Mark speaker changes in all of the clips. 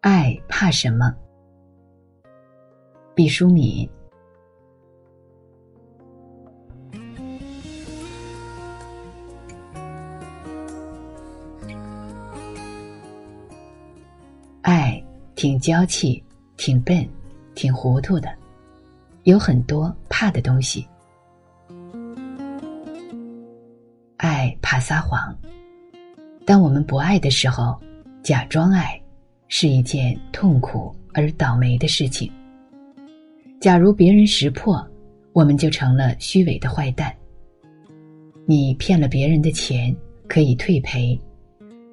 Speaker 1: 爱怕什么？毕淑敏。爱挺娇气，挺笨，挺糊涂的，有很多怕的东西。我们不爱的时候，假装爱，是一件痛苦而倒霉的事情。假如别人识破，我们就成了虚伪的坏蛋。你骗了别人的钱，可以退赔；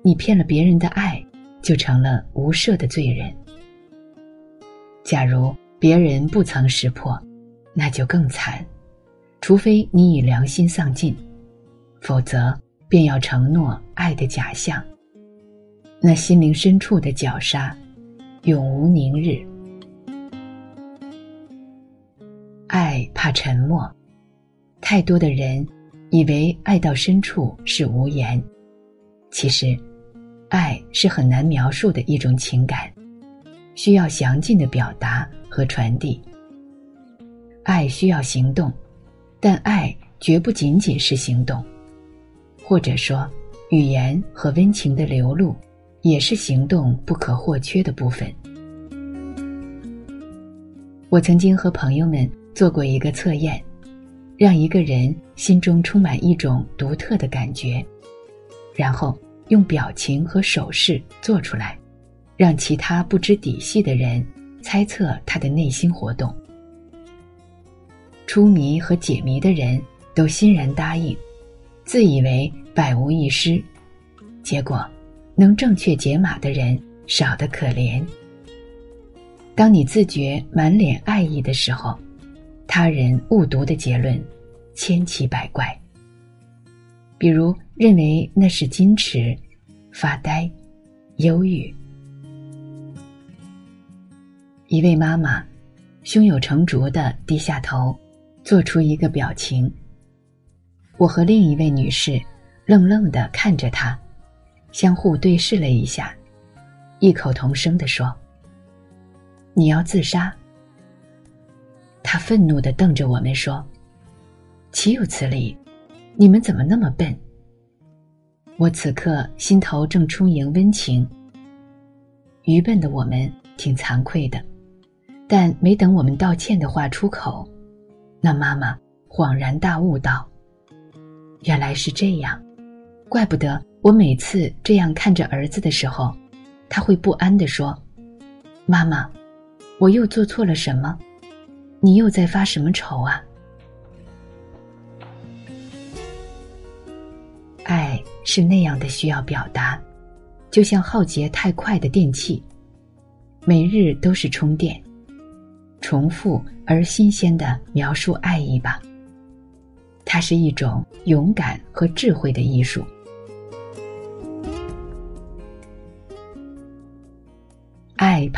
Speaker 1: 你骗了别人的爱。就成了无赦的罪人。假如别人不曾识破，那就更惨。除非你以良心丧尽，否则便要承诺爱的假象。那心灵深处的绞杀，永无宁日。爱怕沉默，太多的人以为爱到深处是无言，其实。爱是很难描述的一种情感，需要详尽的表达和传递。爱需要行动，但爱绝不仅仅是行动，或者说，语言和温情的流露也是行动不可或缺的部分。我曾经和朋友们做过一个测验，让一个人心中充满一种独特的感觉，然后。用表情和手势做出来，让其他不知底细的人猜测他的内心活动。出谜和解谜的人都欣然答应，自以为百无一失。结果，能正确解码的人少得可怜。当你自觉满脸爱意的时候，他人误读的结论千奇百怪。比如认为那是矜持、发呆、忧郁。一位妈妈胸有成竹的低下头，做出一个表情。我和另一位女士愣愣的看着他，相互对视了一下，异口同声的说：“你要自杀？”他愤怒的瞪着我们说：“岂有此理！”你们怎么那么笨？我此刻心头正充盈温情。愚笨的我们挺惭愧的，但没等我们道歉的话出口，那妈妈恍然大悟道：“原来是这样，怪不得我每次这样看着儿子的时候，他会不安地说：‘妈妈，我又做错了什么？你又在发什么愁啊？’”爱是那样的需要表达，就像耗竭太快的电器，每日都是充电。重复而新鲜的描述爱意吧，它是一种勇敢和智慧的艺术。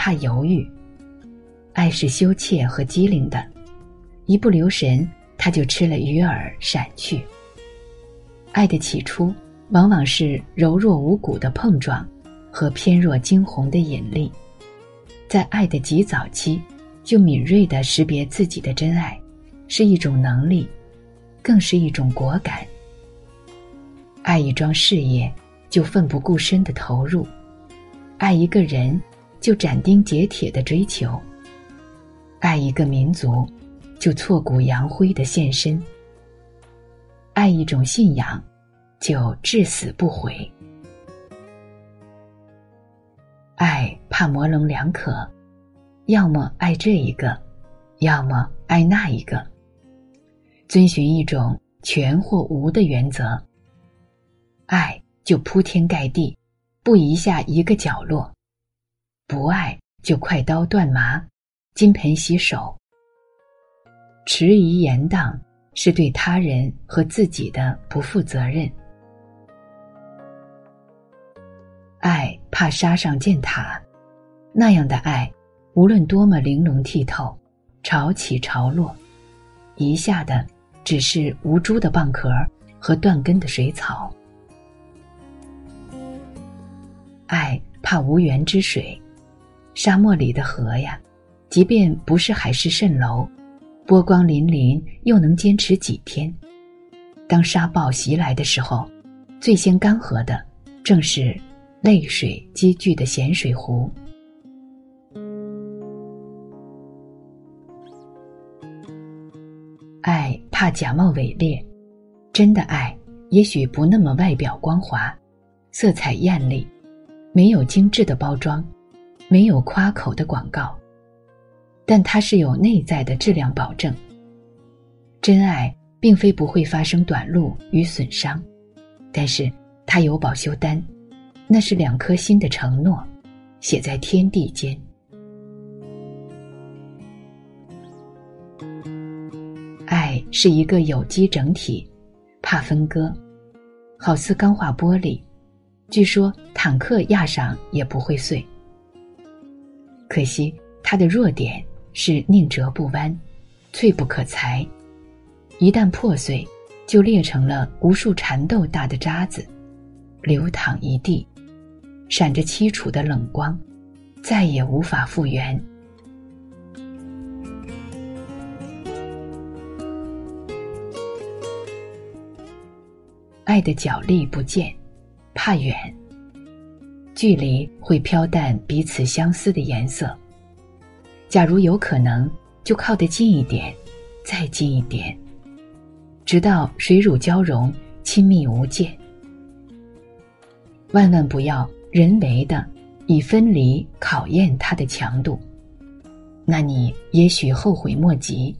Speaker 1: 怕犹豫，爱是羞怯和机灵的，一不留神，他就吃了鱼饵闪去。爱的起初，往往是柔弱无骨的碰撞，和偏弱惊鸿的引力。在爱的极早期，就敏锐的识别自己的真爱，是一种能力，更是一种果敢。爱一桩事业，就奋不顾身的投入；爱一个人，就斩钉截铁的追求；爱一个民族，就挫骨扬灰的献身。爱一种信仰，就至死不悔。爱怕模棱两可，要么爱这一个，要么爱那一个。遵循一种全或无的原则，爱就铺天盖地，不遗下一个角落；不爱就快刀断麻，金盆洗手。迟疑延宕。是对他人和自己的不负责任。爱怕杀上箭塔，那样的爱，无论多么玲珑剔透，潮起潮落，一下的只是无珠的蚌壳和断根的水草。爱怕无源之水，沙漠里的河呀，即便不是海市蜃楼，波光粼粼，又能坚持几天？当沙暴袭来的时候，最先干涸的，正是泪水积聚的咸水湖。爱怕假冒伪劣，真的爱也许不那么外表光滑，色彩艳丽，没有精致的包装，没有夸口的广告，但它是有内在的质量保证。真爱并非不会发生短路与损伤，但是它有保修单，那是两颗心的承诺，写在天地间。爱是一个有机整体，怕分割，好似钢化玻璃，据说坦克压上也不会碎。可惜它的弱点是宁折不弯，脆不可裁，一旦破碎，就裂成了无数蚕豆大的渣子，流淌一地，闪着凄楚的冷光，再也无法复原。爱的脚力不见，怕远。距离会飘淡彼此相思的颜色。假如有可能，就靠得近一点，再近一点，直到水乳交融，亲密无间。万万不要人为的以分离考验它的强度，那你也许后悔莫及。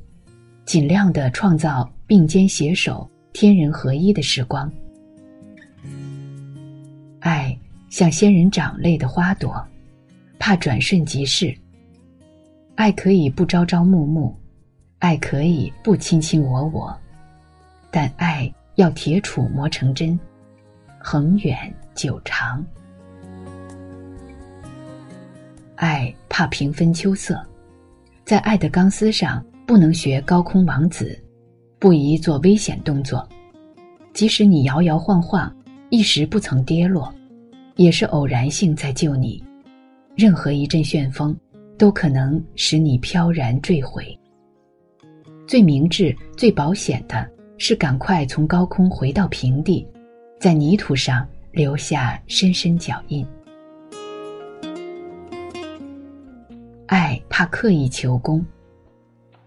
Speaker 1: 尽量的创造并肩携手、天人合一的时光。爱像仙人掌类的花朵，怕转瞬即逝。爱可以不朝朝暮暮，爱可以不卿卿我我，但爱要铁杵磨成针，恒远久长。爱怕平分秋色，在爱的钢丝上不能学高空王子，不宜做危险动作。即使你摇摇晃晃。一时不曾跌落，也是偶然性在救你。任何一阵旋风，都可能使你飘然坠毁。最明智、最保险的是赶快从高空回到平地，在泥土上留下深深脚印。爱怕刻意求功，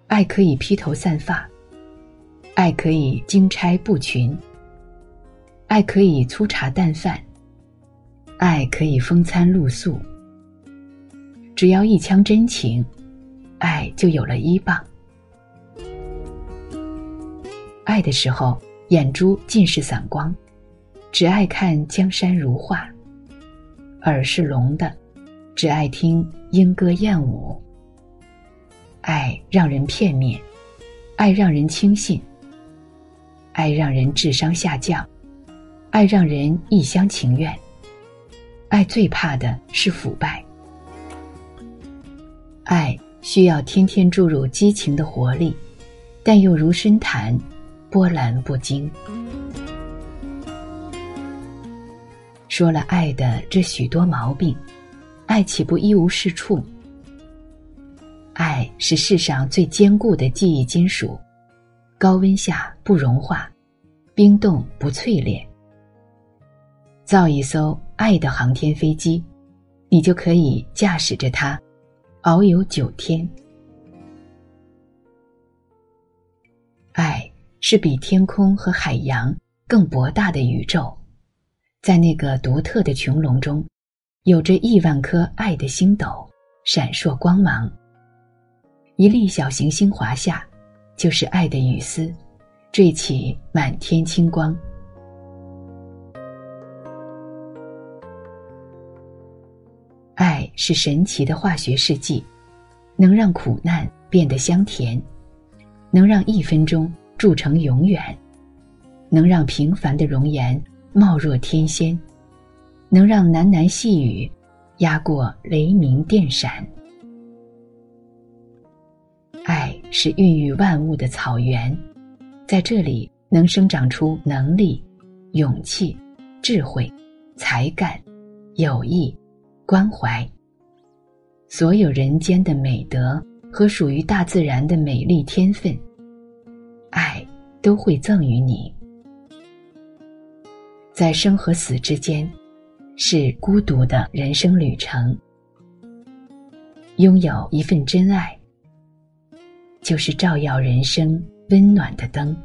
Speaker 1: 爱可以披头散发，爱可以金钗布裙。爱可以粗茶淡饭，爱可以风餐露宿。只要一腔真情，爱就有了依傍。爱的时候，眼珠尽是散光，只爱看江山如画；耳是聋的，只爱听莺歌燕舞。爱让人片面，爱让人轻信，爱让人智商下降。爱让人一厢情愿，爱最怕的是腐败。爱需要天天注入激情的活力，但又如深潭，波澜不惊。说了爱的这许多毛病，爱岂不一无是处？爱是世上最坚固的记忆金属，高温下不融化，冰冻不淬炼。造一艘爱的航天飞机，你就可以驾驶着它，遨游九天。爱是比天空和海洋更博大的宇宙，在那个独特的穹隆中，有着亿万颗爱的星斗，闪烁光芒。一粒小行星滑下，就是爱的雨丝，缀起满天清光。是神奇的化学试剂，能让苦难变得香甜，能让一分钟铸成永远，能让平凡的容颜貌若天仙，能让喃喃细语压过雷鸣电闪。爱是孕育万物的草原，在这里能生长出能力、勇气、智慧、才干、友谊、关怀。所有人间的美德和属于大自然的美丽天分，爱都会赠予你。在生和死之间，是孤独的人生旅程。拥有一份真爱，就是照耀人生温暖的灯。